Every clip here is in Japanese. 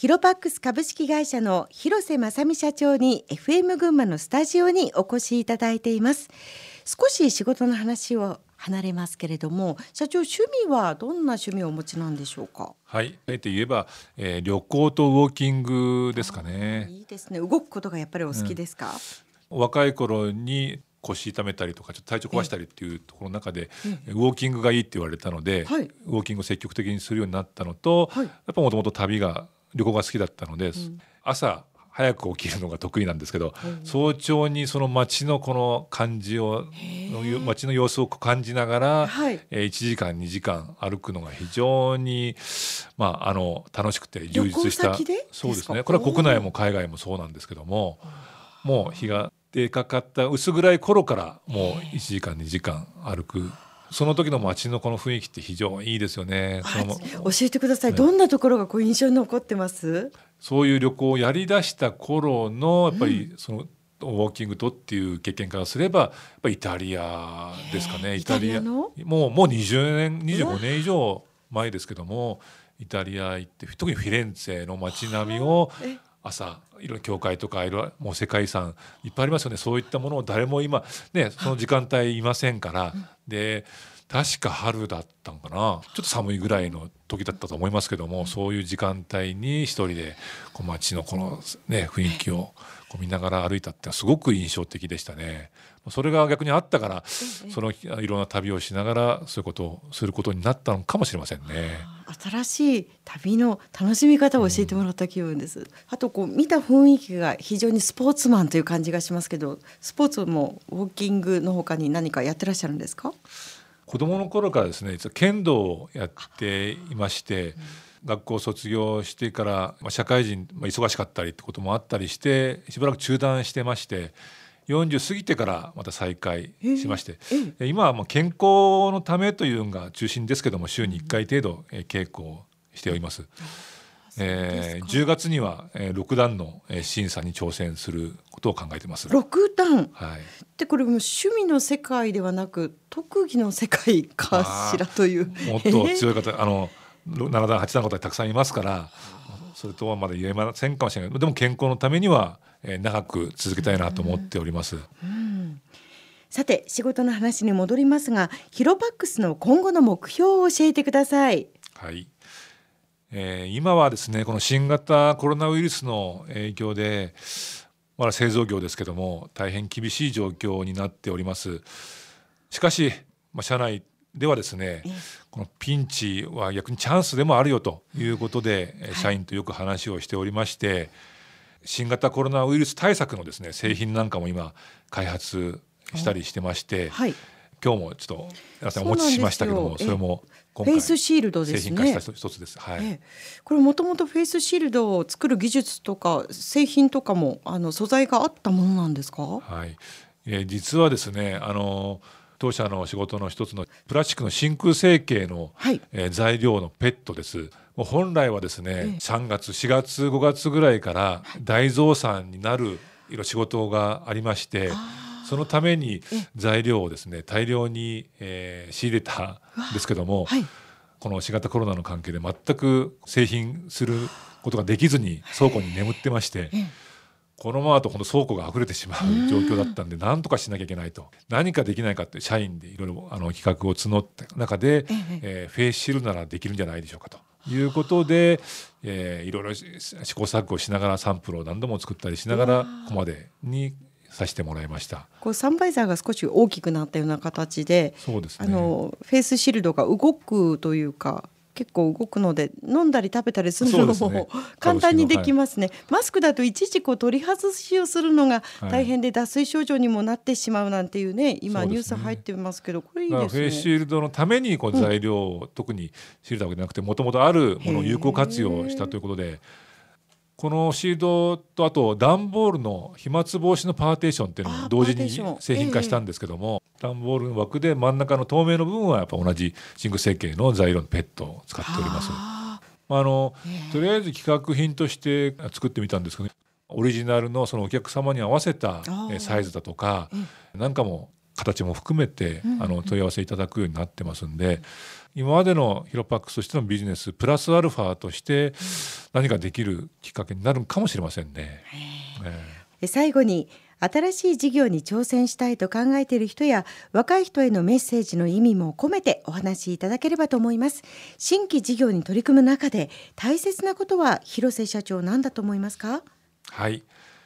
ヒロパックス株式会社の広瀬正美社長に FM 群馬のスタジオにお越しいただいています。少し仕事の話を離れますけれども社長趣味はどんな趣味をお持ちなんでしょうか？はい。あえて言えば、えー、旅行とウォーキングですかね。いいですね。動くことがやっぱりお好きですか、うん、若い頃に腰痛めたりとかちょっと体調壊したりっていうところの中で、ウォーキングがいいって言われたので、はい、ウォーキングを積極的にするようになったのと、はい、やっぱもともと旅が旅行が好きだったので、うん、朝早く起きるのが得意なんですけど、早朝にその街のこの感じを街の様子を感じながら、はい、えー、1時間2時間歩くのが非常に、まあ、あの楽しくて充実したそうですね。これは国内も海外もそうなんですけどももう日が出かかった薄暗い頃からもう1時間2時間歩くその時の街のこの雰囲気って非常にいいですよね。教えてください、ね、どんなところがこう印象に残ってます？そういう旅行をやりだした頃のやっぱりその、うんウォーキングとっていう経験からすればやっぱりイタリアですかね。イタリア。もうもう20年25年以上前ですけどもイタリア行って特にフィレンツェの街並みを朝いろんな教会とかいろもう世界遺産いっぱいありますよね。そういったものを誰も今ねその時間帯いませんから、で確か春だったんかな。ちょっと寒いぐらいの時だったと思いますけどもそういう時間帯に一人でこう街のこの、ね、雰囲気をこう見ながら歩いたってすごく印象的でしたね。それが逆にあったからそのいろんな旅をしながらそういうことをすることになったのかもしれませんね。新しい旅の楽しみ方を教えてもらった気分です。うん、あとこう見た雰囲気が非常にスポーツマンという感じがしますけど、スポーツもウォーキングのほかに何かやってらっしゃるんですか？子供の頃からですね、実は剣道をやっていまして。学校卒業してから、まあ、社会人、まあ、忙しかったりってこともあったりしてしばらく中断してまして40過ぎてからまた再開しまして、えー、今はもう健康のためというのが中心ですけども週に1回程度、え稽古をしております。えー、10月には、えー、6段の、えー、審査に挑戦することを考えてます。6段、はい、でこれも趣味の世界ではなく特技の世界かしらという。もっと強い方、あの7段8段の方たくさんいますからそれとはまだ言えませんかもしれないでも健康のためにはえー、長く続けたいなと思っております。うん、さて仕事の話に戻りますがヒロパックスの今後の目標を教えてください。はい、えー、今はですねこの新型コロナウイルスの影響でまだ製造業ですけども大変厳しい状況になっております。しかし、まあ、社内ではですねこのピンチは逆にチャンスでもあるよということで、社員とよく話をしておりまして、新型コロナウイルス対策のですね製品なんかも今開発したりしてまして、はい、今日もちょっと皆さんお持ちしましたけどもそれもフェイスシールドですね。一つです。はい。えこれもともとフェイスシールドを作る技術とか製品とかもあの素材があったものなんですか？はい。えー、実はですねあの当社の仕事の一つのプラスチックの真空成形の、はい、えー、材料のペットです。もう本来はですね、え3月4月5月ぐらいから大増産になるいろ仕事がありまして。そのために材料をですね大量に、えー、仕入れたんですけども、はい、この新型コロナの関係で全く製品することができずに倉庫に眠ってまして。このままだと本当倉庫が溢れてしまう状況だったんで何とかしなきゃいけないと。何かできないかって社員でいろいろあの企画を募った中で、えー、フェイスシールならできるんじゃないでしょうかと。いうことで、えー、いろいろ試行錯誤しながらサンプルを何度も作ったりしながらここまでにさせてもらいました。こうサンバイザーが少し大きくなったような形でそうです、ね、あのフェイスシールドが動くというか結構動くので飲んだり食べたりするのも、ね、簡単にできますね、はい、マスクだといちいちこう取り外しをするのが大変で脱水症状にもなってしまうなんていうね今ニュース入ってますけどこれいいですね。フェイスシールドのためにこう材料を特に仕入れたわけじゃなくてもともとあるものを有効活用したということでこのシードとあと段ボールの飛沫防止のパーテーションっていうのを同時に製品化したんですけども、段ボールの枠で真ん中の透明の部分はやっぱ同じ真空成形の材料のペットを使っております。あのとりあえず企画品として作ってみたんですけどオリジナルのそのお客様に合わせたサイズだとかなんかも形も含めて、あの問い合わせいただくようになってますんで今までのヒロパックスとしてのビジネスプラスアルファとして何かできるきっかけになるかもしれませんね。えー、最後に新しい事業に挑戦したいと考えている人や若い人へのメッセージの意味も込めてお話しいただければと思います。新規事業に取り組む中で大切なことは広瀬社長何だと思いますか？はい。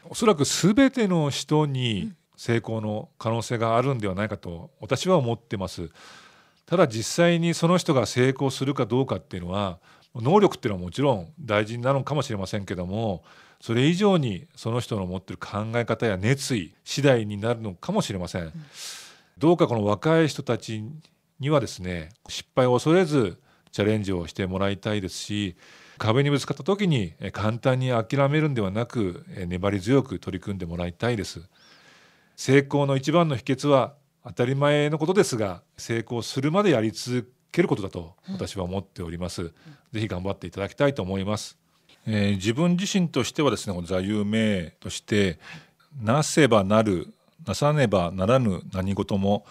おそらくすべての人に成功の可能性があるんではないかと私は思ってますただ実際にその人が成功するかどうかっていうのは能力っていうのはもちろん大事なのかもしれませんけどもそれ以上にその人の持ってる考え方や熱意次第になるのかもしれません、うん、どうかこの若い人たちにはですね失敗を恐れずチャレンジをしてもらいたいですし壁にぶつかった時に簡単に諦めるんではなく粘り強く取り組んでもらいたいです。成功の一番の秘訣は当たり前のことですが成功するまでやり続けることだと私は思っております、うん、ぜひ頑張っていただきたいと思います。えー、自分自身としてはですねこの座右銘として「なせばなるなさねばならぬ何事も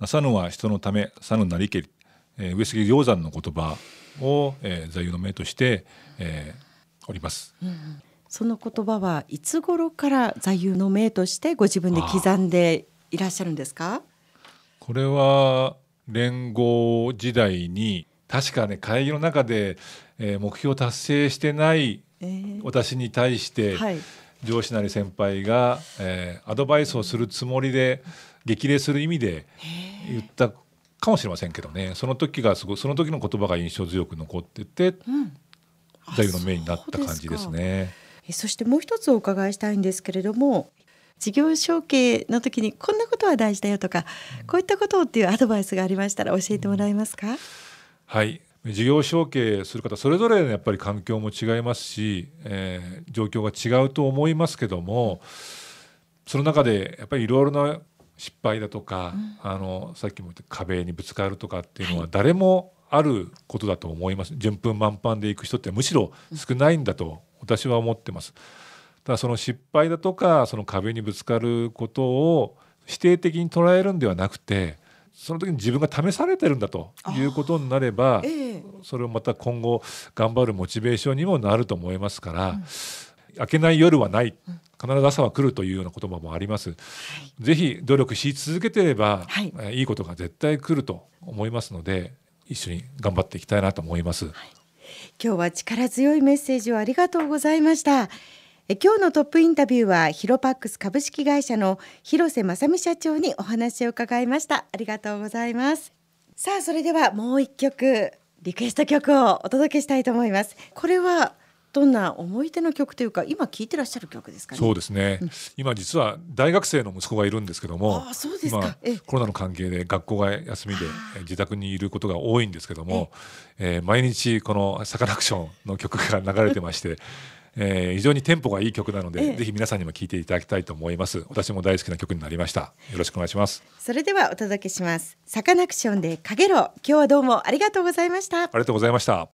なさぬは人のためさぬなりけり」えー、上杉鷹山の言葉を、えー、座右の銘として、えー、おります。うん。その言葉はいつ頃から座右の銘としてご自分で刻んでいらっしゃるんですか？これは連合時代に確かね会議の中でえー、目標達成してない私に対して、上司なり先輩が、えー、アドバイスをするつもりで激励する意味で言ったかもしれませんけどね。その時がすごいその時の言葉が印象強く残ってて、うん、座右の銘になった感じですね。そしてもう一つお伺いしたいんですけれども事業承継の時にこんなことは大事だよとかこういったことをっていうアドバイスがありましたら教えてもらえますか、はい。事業承継する方それぞれやっぱり環境も違いますし、えー、状況が違うと思いますけどもその中でやっぱりいろいろな失敗だとか、うん、あのさっきも言った壁にぶつかるとかっていうのは誰もあることだと思います、順風満帆でいく人ってむしろ少ないんだと私は思ってます。ただその失敗だとかその壁にぶつかることを否定的に捉えるんではなくてその時に自分が試されてるんだということになれば、えー、それをまた今後頑張るモチベーションにもなると思いますから、うん、明けない夜はない必ず朝は来るというような言葉もあります、はい、ぜひ努力し続けてれば、はい、いいことが絶対来ると思いますので一緒に頑張っていきたいなと思います、はい、今日は力強いメッセージをありがとうございました今日のトップインタビューはヒロパックス株式会社の広瀬正美社長にお話を伺いました。ありがとうございます。さあそれではもう一曲リクエスト曲をお届けしたいと思います。これはどんな思い出の曲というか今聴いてらっしゃる曲ですか、ね、そうですね、うん、今実は大学生の息子がいるんですけどもあそうですか。コロナの関係で学校が休みで自宅にいることが多いんですけども、えー、毎日このサカナクションの曲が流れてましてえー、非常にテンポがいい曲なので、ええ、ぜひ皆さんにも聴いていただきたいと思います。私も大好きな曲になりました。よろしくお願いします。それではお届けします。サカナクションでかげろ今日はどうもありがとうございました。ありがとうございました